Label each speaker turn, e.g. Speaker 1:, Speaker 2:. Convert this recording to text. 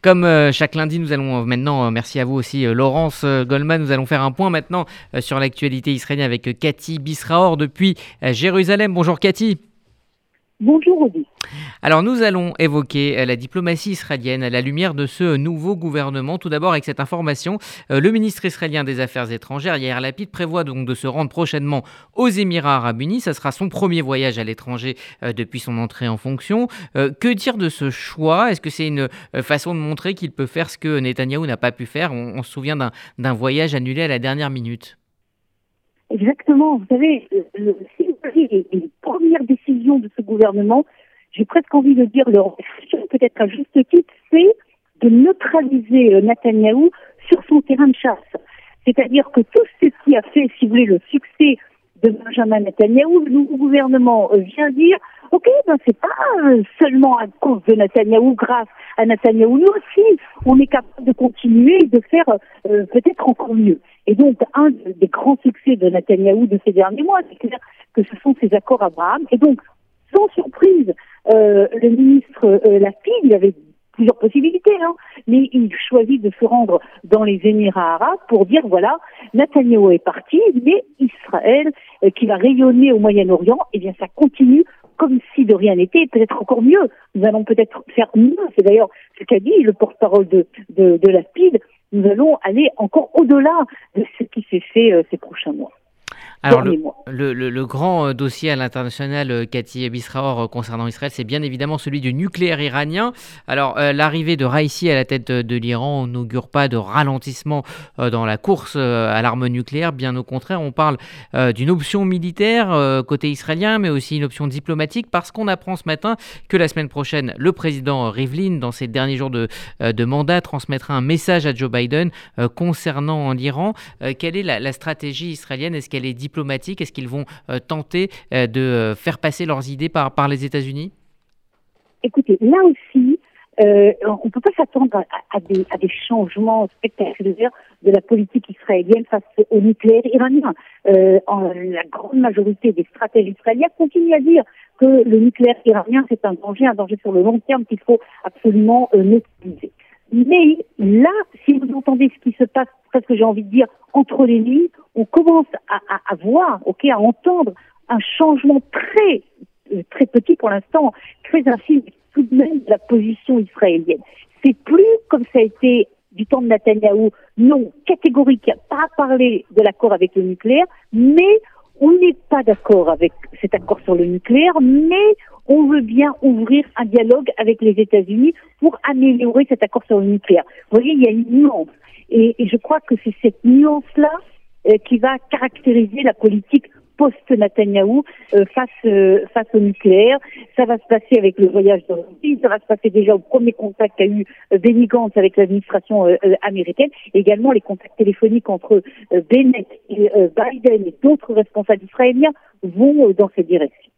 Speaker 1: Comme euh, chaque lundi, nous allons euh, maintenant, euh, merci à vous aussi Laurence Goldman, nous allons faire un point maintenant sur l'actualité israélienne avec Cathy Bisraor depuis Jérusalem. Bonjour Cathy.
Speaker 2: Bonjour Audi.
Speaker 1: Alors nous allons évoquer euh, la diplomatie israélienne à la lumière de ce nouveau gouvernement. Tout d'abord avec cette information, euh, le ministre israélien des Affaires étrangères, Yair Lapid, prévoit donc de se rendre prochainement aux Émirats arabes unis. Ce sera son premier voyage à l'étranger euh, depuis son entrée en fonction. Que dire de ce choix? Est-ce que c'est une façon de montrer qu'il peut faire ce que Netanyahou n'a pas pu faire? On, se souvient d'un voyage annulé à la dernière minute.
Speaker 2: Exactement. Vous savez, les, les premières décisions de ce gouvernement, j'ai presque envie de dire leur peut-être à juste titre, c'est de neutraliser euh, Netanyahou sur son terrain de chasse. C'est-à-dire que tout ce qui a fait, si vous voulez, le succès de Benjamin Netanyahou, le nouveau gouvernement euh, vient dire Ok, ben c'est pas euh, seulement à cause de Netanyahou, grâce à Netanyahou, nous aussi, on est capable de continuer et de faire peut-être encore mieux. Et donc, un des grands succès de Netanyahou de ces derniers mois, c'est que ce sont ces accords Abraham. Et donc, sans surprise, euh, le ministre euh, il avait plusieurs possibilités, hein, mais il choisit de se rendre dans les Émirats arabes pour dire voilà, Netanyahu est parti, mais Israël, euh, qui va rayonner au Moyen-Orient, eh bien ça continue comme si de rien n'était, peut-être encore mieux. Nous allons peut-être faire mieux. C'est d'ailleurs ce qu'a dit le porte-parole de, de, de. Nous allons aller encore au-delà de ce qui s'est fait euh, ces prochains mois.
Speaker 1: Alors, le, le, grand euh, dossier à l'international, euh, Cathy Bisraor, euh, concernant Israël, c'est bien évidemment celui du nucléaire iranien. Alors, l'arrivée de Raisi à la tête de, l'Iran n'augure pas de ralentissement dans la course à l'arme nucléaire. Bien au contraire, on parle d'une option militaire côté israélien, mais aussi une option diplomatique, parce qu'on apprend ce matin que la semaine prochaine, le président Rivlin, dans ses derniers jours de, de mandat, transmettra un message à Joe Biden concernant l'Iran. quelle est la, la stratégie israélienne? Est-ce qu'elle est Est-ce qu'ils vont euh, tenter euh, de euh, faire passer leurs idées par, les États-Unis?
Speaker 2: Écoutez, là aussi, on ne peut pas s'attendre à, des, à, des, changements spectaculaires de la politique israélienne face au nucléaire iranien. la grande majorité des stratèges israéliens continuent à dire que le nucléaire iranien, c'est un danger, un danger sur le long terme qu'il faut absolument neutraliser. Mais là, si vous entendez ce qui se passe, presque j'ai envie de dire, entre les lignes, on commence à, à, voir, ok, à entendre un changement très euh, très petit pour l'instant, très infime tout de même de la position israélienne. C'est plus comme ça a été du temps de Netanyahou, non, catégorique, pas parler de l'accord avec le nucléaire, mais on n'est pas d'accord avec cet accord sur le nucléaire, mais on veut bien ouvrir un dialogue avec les États-Unis pour améliorer cet accord sur le nucléaire. Vous voyez, il y a une nuance. Et, je crois que c'est cette nuance-là euh, qui va caractériser la politique post-Netanyahou euh, face euh, face au nucléaire. Ça va se passer avec le voyage de Russie, ça va se passer déjà au premier contact qu'a eu Benny Gantz avec l'administration américaine, également les contacts téléphoniques entre Bennett et Biden et d'autres responsables israéliens vont dans cette direction.